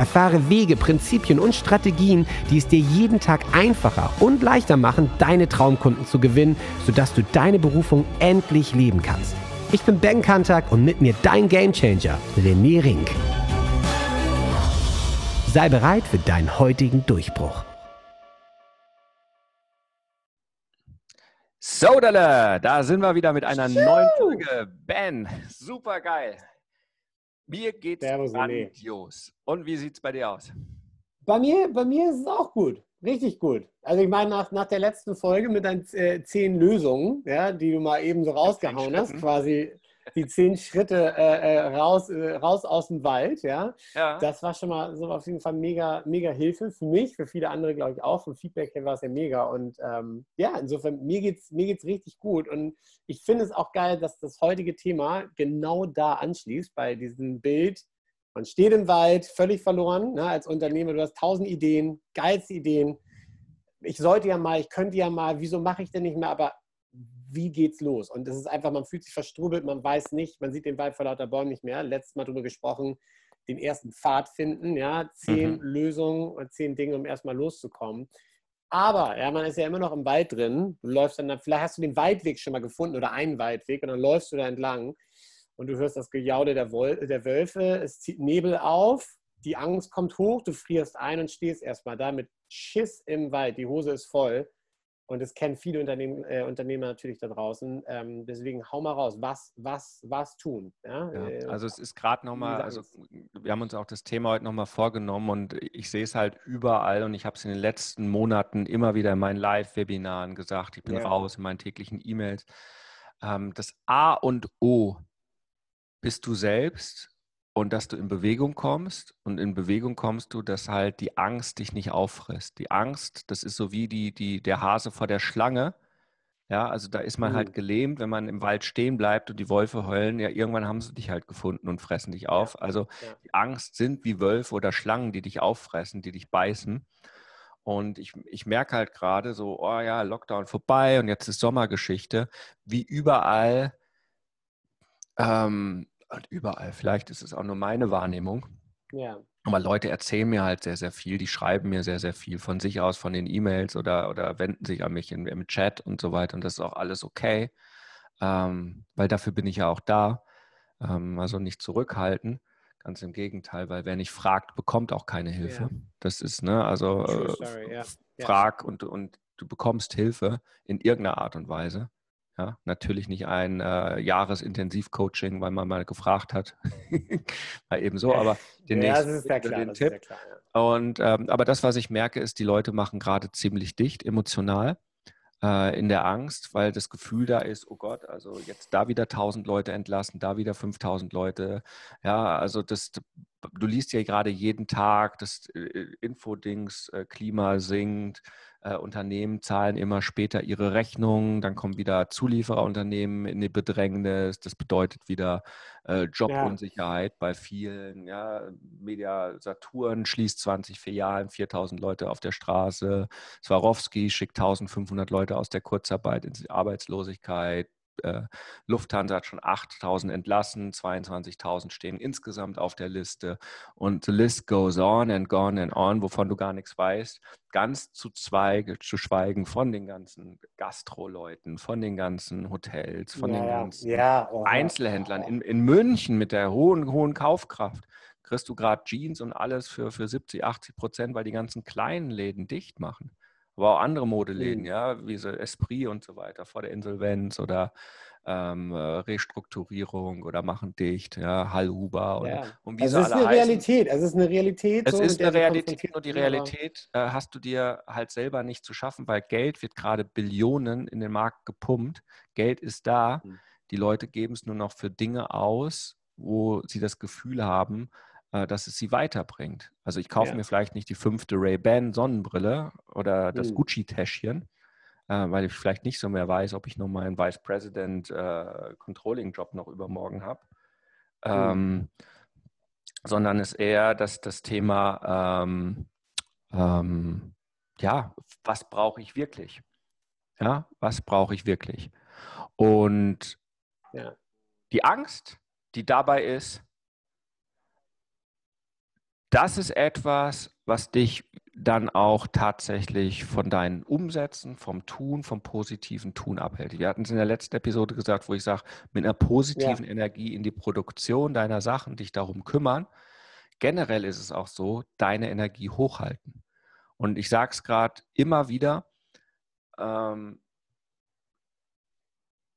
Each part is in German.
Erfahre Wege, Prinzipien und Strategien, die es dir jeden Tag einfacher und leichter machen, deine Traumkunden zu gewinnen, sodass du deine Berufung endlich leben kannst. Ich bin Ben Kantak und mit mir dein Gamechanger, René Rink. Sei bereit für deinen heutigen Durchbruch. So, da sind wir wieder mit einer Schau. neuen Folge. Ben, super geil. Mir geht's Servus, grandios. Und wie sieht's bei dir aus? Bei mir, bei mir ist es auch gut. Richtig gut. Also ich meine, nach, nach der letzten Folge mit deinen äh, zehn Lösungen, ja, die du mal eben so rausgehauen hast, quasi die zehn Schritte äh, äh, raus, äh, raus aus dem Wald, ja? ja. Das war schon mal so auf jeden Fall mega, mega Hilfe für mich, für viele andere, glaube ich, auch. Vom Feedback her war es ja mega. Und ähm, ja, insofern, mir geht es mir geht's richtig gut. Und ich finde es auch geil, dass das heutige Thema genau da anschließt, bei diesem Bild. Man steht im Wald, völlig verloren, ne, als Unternehmer. Du hast tausend Ideen, geilste Ideen. Ich sollte ja mal, ich könnte ja mal, wieso mache ich denn nicht mehr? Aber wie geht's los? Und das ist einfach, man fühlt sich verstrubelt, man weiß nicht, man sieht den Wald vor lauter Bäumen nicht mehr. Letztes Mal darüber gesprochen, den ersten Pfad finden, ja, zehn mhm. Lösungen und zehn Dinge, um erstmal loszukommen. Aber, ja, man ist ja immer noch im Wald drin. Du läufst dann, vielleicht hast du den Waldweg schon mal gefunden oder einen Waldweg und dann läufst du da entlang und du hörst das Gejaude der, der Wölfe, es zieht Nebel auf, die Angst kommt hoch, du frierst ein und stehst erstmal da mit Schiss im Wald, die Hose ist voll und das kennen viele Unternehmen, äh, Unternehmer natürlich da draußen. Ähm, deswegen hau mal raus, was, was, was tun. Ja? Ja, äh, also es ist gerade nochmal, also wir haben uns auch das Thema heute nochmal vorgenommen und ich sehe es halt überall und ich habe es in den letzten Monaten immer wieder in meinen Live-Webinaren gesagt, ich bin ja. raus in meinen täglichen E-Mails. Ähm, das A und O bist du selbst und dass du in Bewegung kommst und in Bewegung kommst du, dass halt die Angst dich nicht auffrisst. Die Angst, das ist so wie die, die, der Hase vor der Schlange. Ja, also da ist man halt mhm. halt gelähmt, wenn man im Wald stehen bleibt und die Wölfe heulen. Ja, irgendwann haben sie dich halt gefunden und fressen dich auf. Also ja. die Angst sind wie Wölfe oder Schlangen, die dich auffressen, die dich beißen. Und ich, ich merke halt gerade so, oh ja, Lockdown vorbei und jetzt ist Sommergeschichte, wie überall ähm, halt überall. Vielleicht ist es auch nur meine Wahrnehmung. Ja. Aber Leute erzählen mir halt sehr, sehr viel. Die schreiben mir sehr, sehr viel von sich aus, von den E-Mails oder, oder wenden sich an mich in, im Chat und so weiter. Und das ist auch alles okay, ähm, weil dafür bin ich ja auch da. Ähm, also nicht zurückhalten. Ganz im Gegenteil, weil wer nicht fragt, bekommt auch keine Hilfe. Ja. Das ist, ne, also äh, ja. frag und, und du bekommst Hilfe in irgendeiner Art und Weise. Ja, natürlich nicht ein äh, Jahresintensivcoaching, weil man mal gefragt hat. mal eben so, aber den ja, nächsten das ist ja klar, den Tipp. Klar, ja. Und, ähm, aber das, was ich merke, ist, die Leute machen gerade ziemlich dicht emotional äh, in der Angst, weil das Gefühl da ist, oh Gott, also jetzt da wieder 1000 Leute entlassen, da wieder 5000 Leute. Ja, also das, du liest ja gerade jeden Tag, das äh, Infodings, äh, Klima sinkt, äh, Unternehmen zahlen immer später ihre Rechnungen, dann kommen wieder Zuliefererunternehmen in die Bedrängnis. Das bedeutet wieder äh, Jobunsicherheit ja. bei vielen. Ja. Media Saturn schließt 20 Filialen, 4000 Leute auf der Straße. Swarovski schickt 1500 Leute aus der Kurzarbeit in die Arbeitslosigkeit äh, Lufthansa hat schon 8.000 entlassen, 22.000 stehen insgesamt auf der Liste und the list goes on and gone and on, wovon du gar nichts weißt. Ganz zu, zweige, zu schweigen von den ganzen Gastro-Leuten, von den ganzen Hotels, von ja, den ganzen ja, oh, Einzelhändlern. In, in München mit der hohen, hohen Kaufkraft kriegst du gerade Jeans und alles für, für 70, 80 Prozent, weil die ganzen kleinen Läden dicht machen aber auch andere Modeläden, mhm. ja, wie so Esprit und so weiter vor der Insolvenz oder ähm, äh, Restrukturierung oder machen dicht, ja, Hallhuber und, ja. und wie also es ist eine heißen. Realität, es ist eine Realität. Es so, ist eine Realität, nur die Realität äh, hast du dir halt selber nicht zu schaffen, weil Geld wird gerade Billionen in den Markt gepumpt. Geld ist da, mhm. die Leute geben es nur noch für Dinge aus, wo sie das Gefühl haben, dass es sie weiterbringt. Also ich kaufe ja. mir vielleicht nicht die fünfte Ray-Ban Sonnenbrille oder das mhm. Gucci-Täschchen, äh, weil ich vielleicht nicht so mehr weiß, ob ich noch meinen Vice President äh, Controlling Job noch übermorgen habe. Mhm. Ähm, sondern es eher dass das Thema, ähm, ähm, ja, was brauche ich wirklich? Ja, was brauche ich wirklich? Und ja. die Angst, die dabei ist, das ist etwas, was dich dann auch tatsächlich von deinen Umsätzen, vom Tun, vom positiven Tun abhält. Wir hatten es in der letzten Episode gesagt, wo ich sage, mit einer positiven ja. Energie in die Produktion deiner Sachen, dich darum kümmern. Generell ist es auch so, deine Energie hochhalten. Und ich sage es gerade immer wieder, ähm,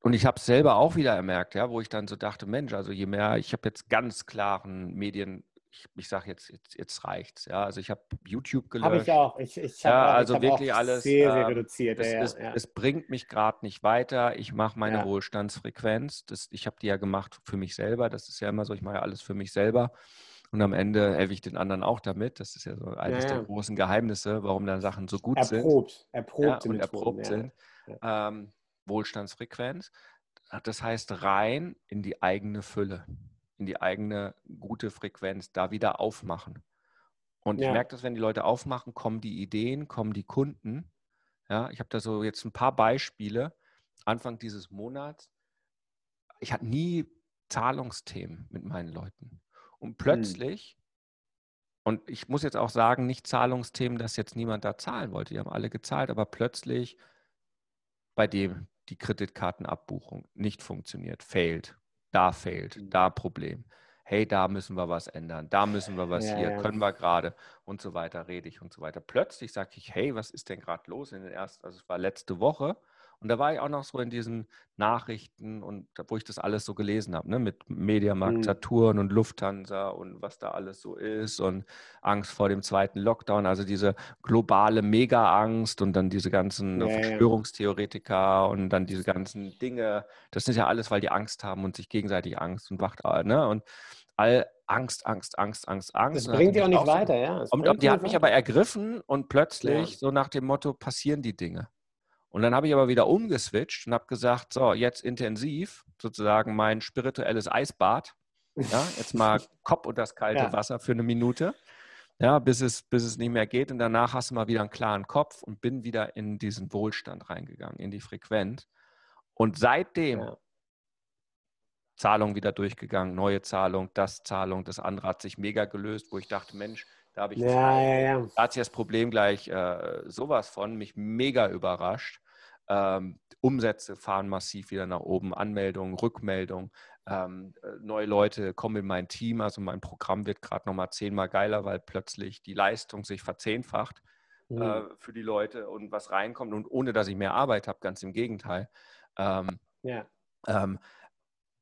und ich habe es selber auch wieder ermerkt, ja, wo ich dann so dachte, Mensch, also je mehr, ich habe jetzt ganz klaren Medien, ich, ich sage jetzt, jetzt, jetzt reicht's, ja. Also ich habe YouTube gelöscht. Habe ich auch. Ich, ich hab ja, auch, also wirklich alles. Sehr, sehr ähm, reduziert. Es, ja, es, ja. es, bringt mich gerade nicht weiter. Ich mache meine ja. Wohlstandsfrequenz. Das, ich habe die ja gemacht für mich selber. Das ist ja immer so, ich mache ja alles für mich selber. Und am Ende helfe ich den anderen auch damit. Das ist ja so eines der großen Geheimnisse, warum dann Sachen so gut erprobt, sind. Erprobt, und erprobt sind. Ähm, Wohlstandsfrequenz. Das heißt rein in die eigene Fülle, in die eigene gute Frequenz, da wieder aufmachen. Und ja. ich merke das, wenn die Leute aufmachen, kommen die Ideen, kommen die Kunden. Ja, ich habe da so jetzt ein paar Beispiele. Anfang dieses Monats, ich hatte nie Zahlungsthemen mit meinen Leuten. Und hm. plötzlich, mhm. und ich muss jetzt auch sagen, nicht Zahlungsthemen, dass jetzt niemand da zahlen wollte. Die haben alle gezahlt, aber plötzlich bei dem die Kreditkartenabbuchung nicht funktioniert, failed, da failed, mhm. da Problem. Hey, da müssen wir was ändern, da müssen wir was ja, hier, ja. können wir gerade und so weiter, rede ich und so weiter. Plötzlich sage ich, hey, was ist denn gerade los? In den ersten, also es war letzte Woche und da war ich auch noch so in diesen Nachrichten und wo ich das alles so gelesen habe, ne? mit Mediamarkt, mhm. Saturn und Lufthansa und was da alles so ist und Angst vor dem zweiten Lockdown, also diese globale Mega-Angst und dann diese ganzen ja, Verschwörungstheoretiker und dann diese ganzen Dinge. Das ist ja alles, weil die Angst haben und sich gegenseitig Angst und wacht, ne? Und all Angst, Angst, Angst, Angst, Angst. Das bringt ja auch nicht weiter, ja. Und, die hat mich aber ergriffen und plötzlich, ja. so nach dem Motto, passieren die Dinge. Und dann habe ich aber wieder umgeswitcht und habe gesagt, so, jetzt intensiv, sozusagen mein spirituelles Eisbad. Ja, jetzt mal Kopf und das kalte ja. Wasser für eine Minute. Ja, bis es, bis es nicht mehr geht. Und danach hast du mal wieder einen klaren Kopf und bin wieder in diesen Wohlstand reingegangen, in die Frequenz. Und seitdem ja. Zahlung wieder durchgegangen, neue Zahlung, das Zahlung, das andere hat sich mega gelöst, wo ich dachte, Mensch, da habe ich ja, ja, ja. Da hat sich das Problem gleich äh, sowas von mich mega überrascht. Ähm, Umsätze fahren massiv wieder nach oben, Anmeldungen, Rückmeldungen, ähm, äh, neue Leute kommen in mein Team, also mein Programm wird gerade nochmal zehnmal geiler, weil plötzlich die Leistung sich verzehnfacht mhm. äh, für die Leute und was reinkommt und ohne dass ich mehr Arbeit habe, ganz im Gegenteil. Ähm, ja. Ähm,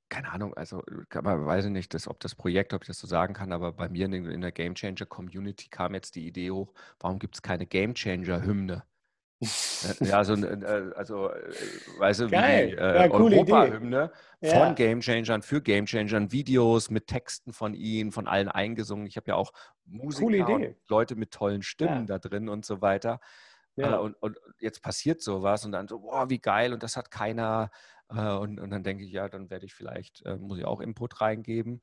keine Ahnung, also man weiß nicht, dass, ob das Projekt, ob ich das so sagen kann, aber bei mir in, in der Game Changer Community kam jetzt die Idee hoch, warum gibt es keine Game Changer Hymne? Äh, ja, so, äh, also, äh, weißt du, Geil. wie die äh, ja, Europa-Hymne von ja. Gamechangern für Gamechangern, Videos mit Texten von ihnen, von allen eingesungen. Ich habe ja auch Musiker und Leute mit tollen Stimmen ja. da drin und so weiter. Ja. Und, und, jetzt passiert sowas und dann so, boah, wie geil und das hat keiner. Und, und dann denke ich, ja, dann werde ich vielleicht, muss ich auch Input reingeben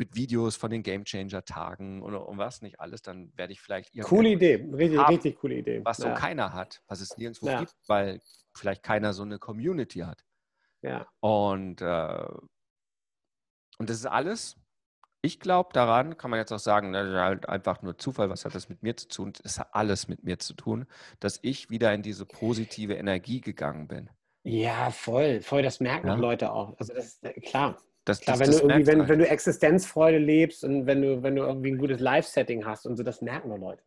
mit Videos von den Gamechanger-Tagen und, und, was nicht alles, dann werde ich vielleicht Coole Idee, richtig, haben, richtig coole Idee. Was ja. so keiner hat, was es nirgendwo ja. gibt, weil vielleicht keiner so eine Community hat. Ja. Und, äh, und das ist alles. Ich glaube daran, kann man jetzt auch sagen, das ist halt einfach nur Zufall, was hat das mit mir zu tun? Das hat alles mit mir zu tun, dass ich wieder in diese positive Energie gegangen bin. Ja, voll, voll, das merken ja. Leute auch. Also das ist äh, klar. Das, Klar, das, wenn, das du irgendwie, wenn, wenn, du Existenzfreude lebst und wenn du, wenn du irgendwie ein gutes Live-Setting hast und so, das merken nur Leute.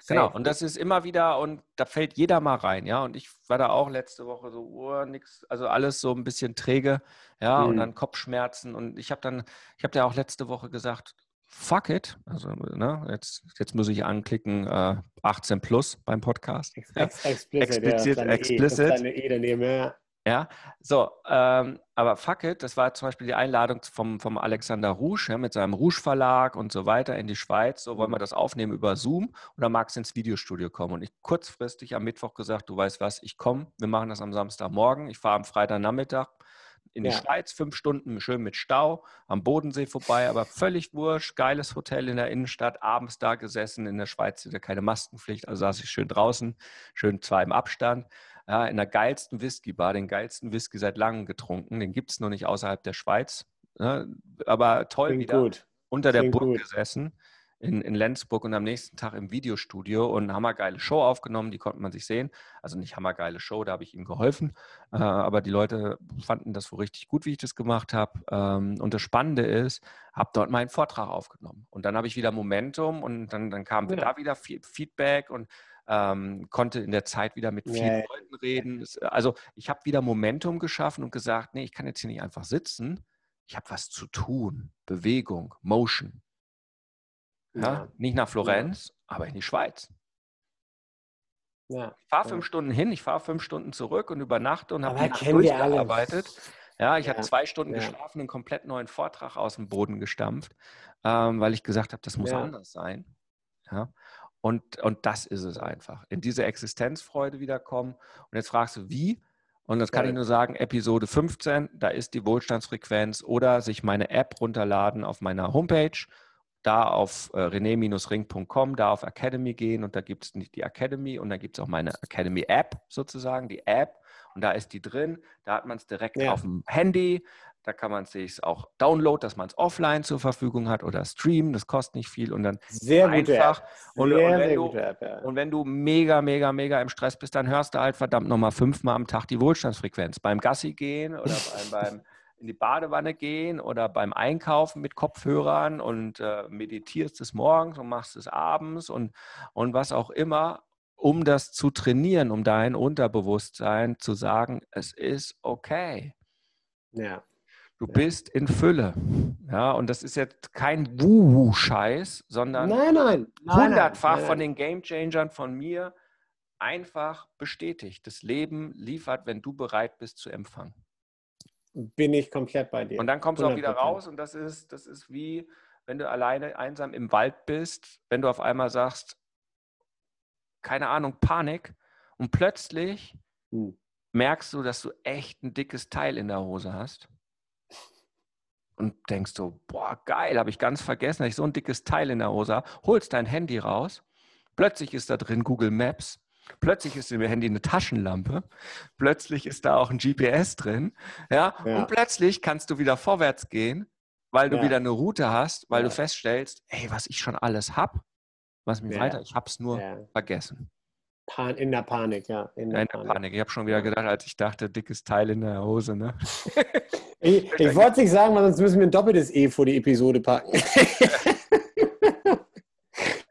Safe. Genau, und das ist immer wieder, und da fällt jeder mal rein, ja. Und ich war da auch letzte Woche so, oh, nix, also alles so ein bisschen träge, ja, mhm. und dann Kopfschmerzen. Und ich habe dann, ich habe ja auch letzte Woche gesagt, fuck it. Also, ne, jetzt, jetzt muss ich anklicken, äh, 18 plus beim Podcast. Ex explicit, explizit, ja, explicit. E, e daneben, ja. Ja, so, ähm, aber fuck it, das war zum Beispiel die Einladung vom, vom Alexander Rouge ja, mit seinem Rouge Verlag und so weiter in die Schweiz. So wollen wir mhm. das aufnehmen über Zoom oder magst du ins Videostudio kommen? Und ich kurzfristig am Mittwoch gesagt, du weißt was, ich komme, wir machen das am Samstagmorgen, ich fahre am Freitagnachmittag in die ja. Schweiz, fünf Stunden schön mit Stau, am Bodensee vorbei, aber völlig wurscht, geiles Hotel in der Innenstadt, abends da gesessen, in der Schweiz ja keine Maskenpflicht, also saß ich schön draußen, schön zwar im Abstand ja, in der geilsten Whisky-Bar, den geilsten Whisky seit langem getrunken. Den gibt es noch nicht außerhalb der Schweiz. Ne? Aber toll Klingt wieder. Gut. Unter Klingt der Burg gut. gesessen in, in Lenzburg und am nächsten Tag im Videostudio und eine hammergeile Show aufgenommen, die konnte man sich sehen. Also nicht hammergeile Show, da habe ich ihm geholfen, äh, aber die Leute fanden das wohl richtig gut, wie ich das gemacht habe. Ähm, und das Spannende ist, habe dort meinen Vortrag aufgenommen. Und dann habe ich wieder Momentum und dann, dann kam ja. da wieder Feedback und ähm, konnte in der Zeit wieder mit vielen ja. Leuten reden. Also ich habe wieder Momentum geschaffen und gesagt, nee, ich kann jetzt hier nicht einfach sitzen. Ich habe was zu tun. Bewegung, Motion. Ja? ja. Nicht nach Florenz, aber in die Schweiz. Ja, ich fahre fünf Stunden hin, ich fahre fünf Stunden zurück und übernachte und habe durchgearbeitet. Ja, ich ja, habe zwei Stunden ja. geschlafen, einen komplett neuen Vortrag aus dem Boden gestampft, ähm, weil ich gesagt habe, das muss ja. anders sein. Ja. Und, und das ist es einfach. In diese Existenzfreude wiederkommen. Und jetzt fragst du, wie? Und das kann ich nur sagen, Episode 15, da ist die Wohlstandsfrequenz oder sich meine App runterladen auf meiner Homepage, da auf äh, rené-ring.com, da auf Academy gehen und da gibt es nicht die Academy und da gibt es auch meine Academy App sozusagen, die App und da ist die drin, da hat man es direkt ja. auf dem Handy, da kann man sich auch downloaden, dass man es offline zur Verfügung hat oder streamen. Das kostet nicht viel und dann sehr einfach. Und, sehr, und, wenn du, App, ja. und wenn du mega, mega, mega im Stress bist, dann hörst du halt verdammt nochmal fünfmal am Tag die Wohlstandsfrequenz. Beim Gassi gehen oder beim, beim in die Badewanne gehen oder beim Einkaufen mit Kopfhörern und äh, meditierst es morgens und machst es abends und, und was auch immer, um das zu trainieren, um dein Unterbewusstsein zu sagen, es ist okay. Ja. Du bist in Fülle. Ja, und das ist jetzt kein Wuhu-Scheiß, sondern nein, nein, nein, hundertfach von den Game-Changern von mir einfach bestätigt. Das Leben liefert, wenn du bereit bist zu empfangen. Bin ich komplett bei dir. Und dann kommst du auch wieder raus und das ist, das ist wie, wenn du alleine einsam im Wald bist, wenn du auf einmal sagst, keine Ahnung, Panik und plötzlich hm. merkst du, dass du echt ein dickes Teil in der Hose hast und denkst so, boah, geil, habe ich ganz vergessen, dass ich so ein dickes Teil in der Hose habe, holst dein Handy raus, plötzlich ist da drin Google Maps, plötzlich ist im Handy eine Taschenlampe, plötzlich ist da auch ein GPS drin, ja, ja. und plötzlich kannst du wieder vorwärts gehen, weil du ja. wieder eine Route hast, weil ja. du feststellst, ey, was ich schon alles habe, was mir weiter, ich habe es nur vergessen. Pan in der Panik, ja. In der, in der Panik. Panik. Ich habe schon wieder gedacht, als ich dachte, dickes Teil in der Hose, ne? ich, ich wollte es nicht sagen, weil sonst müssen wir ein doppeltes E vor die Episode packen.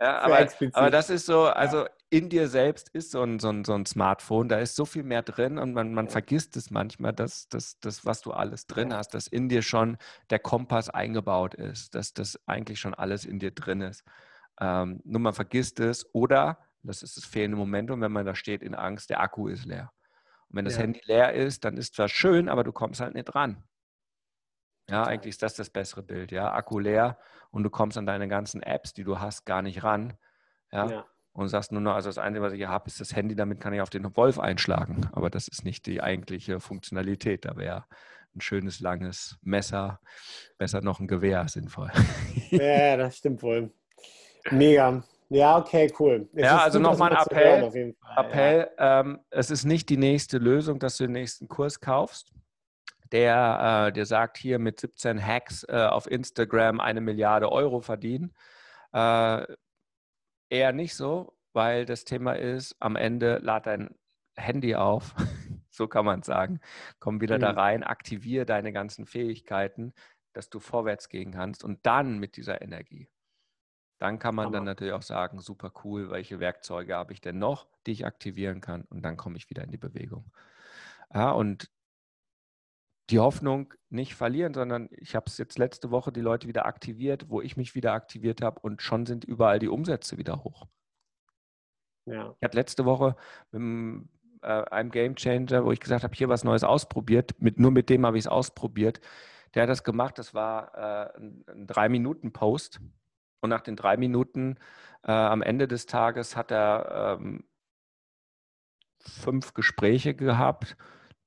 ja, aber, aber, das ist so, also in dir selbst ist so ein, so ein, so ein Smartphone, da ist so viel mehr drin und man, man vergisst es manchmal, dass das, das, was du alles drin hast, dass in dir schon der Kompass eingebaut ist, dass das eigentlich schon alles in dir drin ist. Ähm, nur man vergisst es oder das ist das fehlende Momentum, wenn man da steht in Angst, der Akku ist leer. Und wenn das ja. Handy leer ist, dann ist zwar schön, aber du kommst halt nicht ran. Ja, eigentlich ist das das bessere Bild. Ja, Akku leer und du kommst an deine ganzen Apps, die du hast, gar nicht ran. Ja. ja. Und sagst nur noch, also das Einzige, was ich hier habe, ist das Handy, damit kann ich auf den Wolf einschlagen. Aber das ist nicht die eigentliche Funktionalität. Da wäre ein schönes, langes Messer, besser noch ein Gewehr sinnvoll. Ja, das stimmt wohl. Mega. Ja, okay, cool. Es ja, also nochmal ein Appell. Appell ja. ähm, es ist nicht die nächste Lösung, dass du den nächsten Kurs kaufst, der, äh, der sagt, hier mit 17 Hacks äh, auf Instagram eine Milliarde Euro verdienen. Äh, eher nicht so, weil das Thema ist, am Ende lad dein Handy auf, so kann man sagen, komm wieder mhm. da rein, aktiviere deine ganzen Fähigkeiten, dass du vorwärts gehen kannst und dann mit dieser Energie dann kann man Hammer. dann natürlich auch sagen, super cool, welche Werkzeuge habe ich denn noch, die ich aktivieren kann und dann komme ich wieder in die Bewegung. Ja, und die Hoffnung nicht verlieren, sondern ich habe es jetzt letzte Woche die Leute wieder aktiviert, wo ich mich wieder aktiviert habe und schon sind überall die Umsätze wieder hoch. Ja. Ich hatte letzte Woche mit einem äh, einem Game Changer, wo ich gesagt habe, hier was Neues ausprobiert. Mit, nur mit dem habe ich es ausprobiert. Der hat das gemacht, das war äh, ein, ein Drei-Minuten-Post. Und nach den drei Minuten äh, am Ende des Tages hat er ähm, fünf Gespräche gehabt,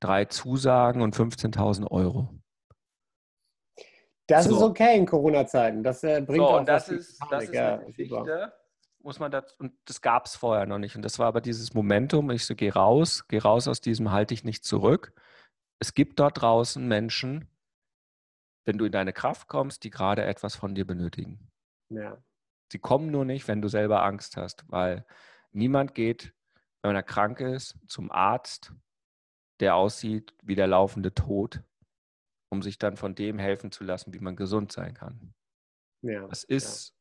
drei Zusagen und 15.000 Euro. Das so. ist okay in Corona-Zeiten. Das äh, bringt so, auch und das ist, das ist eine Geschichte, muss man das, und das gab es vorher noch nicht. Und das war aber dieses Momentum, ich so, geh raus, geh raus aus diesem, halte ich nicht zurück. Es gibt dort draußen Menschen, wenn du in deine Kraft kommst, die gerade etwas von dir benötigen. Ja. Sie kommen nur nicht, wenn du selber Angst hast, weil niemand geht, wenn er krank ist, zum Arzt, der aussieht wie der laufende Tod, um sich dann von dem helfen zu lassen, wie man gesund sein kann. Ja, das ist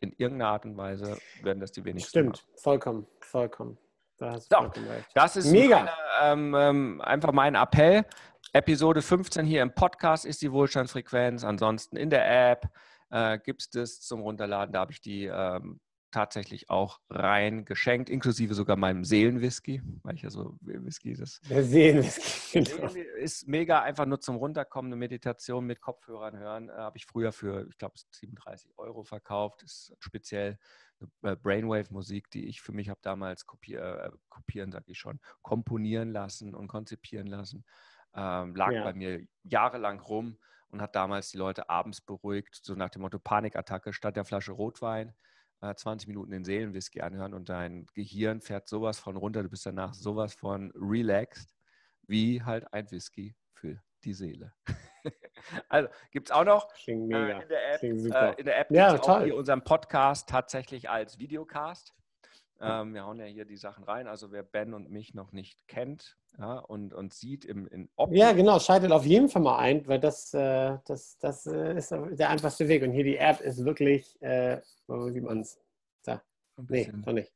ja. in irgendeiner Art und Weise, werden das die wenigsten. Stimmt, machen. vollkommen, vollkommen. Da so, das ist Mega. Meine, ähm, ähm, einfach mein Appell. Episode 15 hier im Podcast ist die Wohlstandsfrequenz. Ansonsten in der App äh, gibt es zum Runterladen. Da habe ich die ähm, tatsächlich auch rein geschenkt, inklusive sogar meinem Seelenwhisky, weil ich ja so Whisky das. Der Seelenwhisky. Genau. Ist mega einfach nur zum Runterkommen, eine Meditation mit Kopfhörern hören. Äh, habe ich früher für, ich glaube, 37 Euro verkauft. Ist speziell äh, Brainwave-Musik, die ich für mich habe damals kopier, äh, kopieren, sage ich schon, komponieren lassen und konzipieren lassen. Ähm, lag ja. bei mir jahrelang rum und hat damals die Leute abends beruhigt, so nach dem Motto Panikattacke statt der Flasche Rotwein. 20 äh, Minuten den Seelenwhisky anhören und dein Gehirn fährt sowas von runter, du bist danach sowas von relaxed, wie halt ein Whisky für die Seele. also gibt es auch noch äh, in der App, äh, in der App ja, auch hier unseren Podcast tatsächlich als Videocast. Ähm, wir hauen ja hier die Sachen rein. Also wer Ben und mich noch nicht kennt ja, und, und sieht im in Optik. Ja, genau, schaltet auf jeden Fall mal ein, weil das, äh, das, das äh, ist der einfachste Weg. Und hier die App ist wirklich, äh, wo sieht man es? Da. Nee, noch nicht.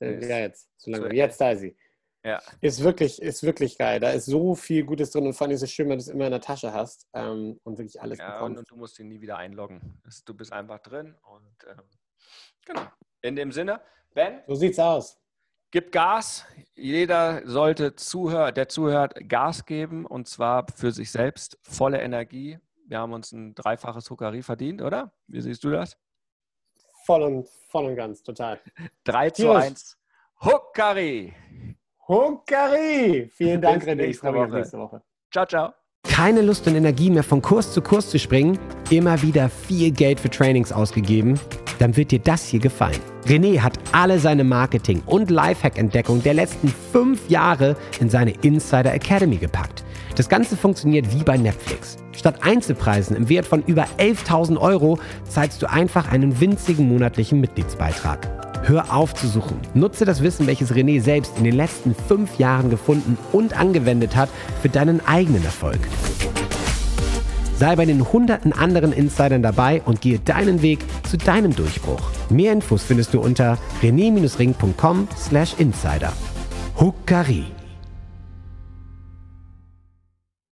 Äh, ja, jetzt. Zu lange. Jetzt da ist sie. Ja. Ist wirklich, ist wirklich geil. Da ist so viel Gutes drin und vor allem ist es schön, wenn du es immer in der Tasche hast ähm, und wirklich alles ja, bekommst. Und, du musst ihn nie wieder einloggen. Du bist einfach drin und ähm, genau. In dem Sinne, Ben? So sieht's aus. Gib Gas. Jeder sollte zuhör, der zuhört, Gas geben und zwar für sich selbst. Volle Energie. Wir haben uns ein dreifaches Huckari verdient, oder? Wie siehst du das? Voll und, voll und ganz, total. 3 zu 1. Huckari. Huckari. Vielen Dank, René. Ich freue mich auf nächste Woche. Ciao, ciao. Keine Lust und Energie mehr von Kurs zu Kurs zu springen? Immer wieder viel Geld für Trainings ausgegeben? Dann wird dir das hier gefallen. René hat alle seine Marketing- und Lifehack-Entdeckungen der letzten fünf Jahre in seine Insider Academy gepackt. Das Ganze funktioniert wie bei Netflix. Statt Einzelpreisen im Wert von über 11.000 Euro zahlst du einfach einen winzigen monatlichen Mitgliedsbeitrag. Hör auf zu suchen. Nutze das Wissen, welches René selbst in den letzten fünf Jahren gefunden und angewendet hat, für deinen eigenen Erfolg. Sei bei den hunderten anderen Insidern dabei und gehe deinen Weg zu deinem Durchbruch. Mehr Infos findest du unter rené-ring.com/insider. Huckari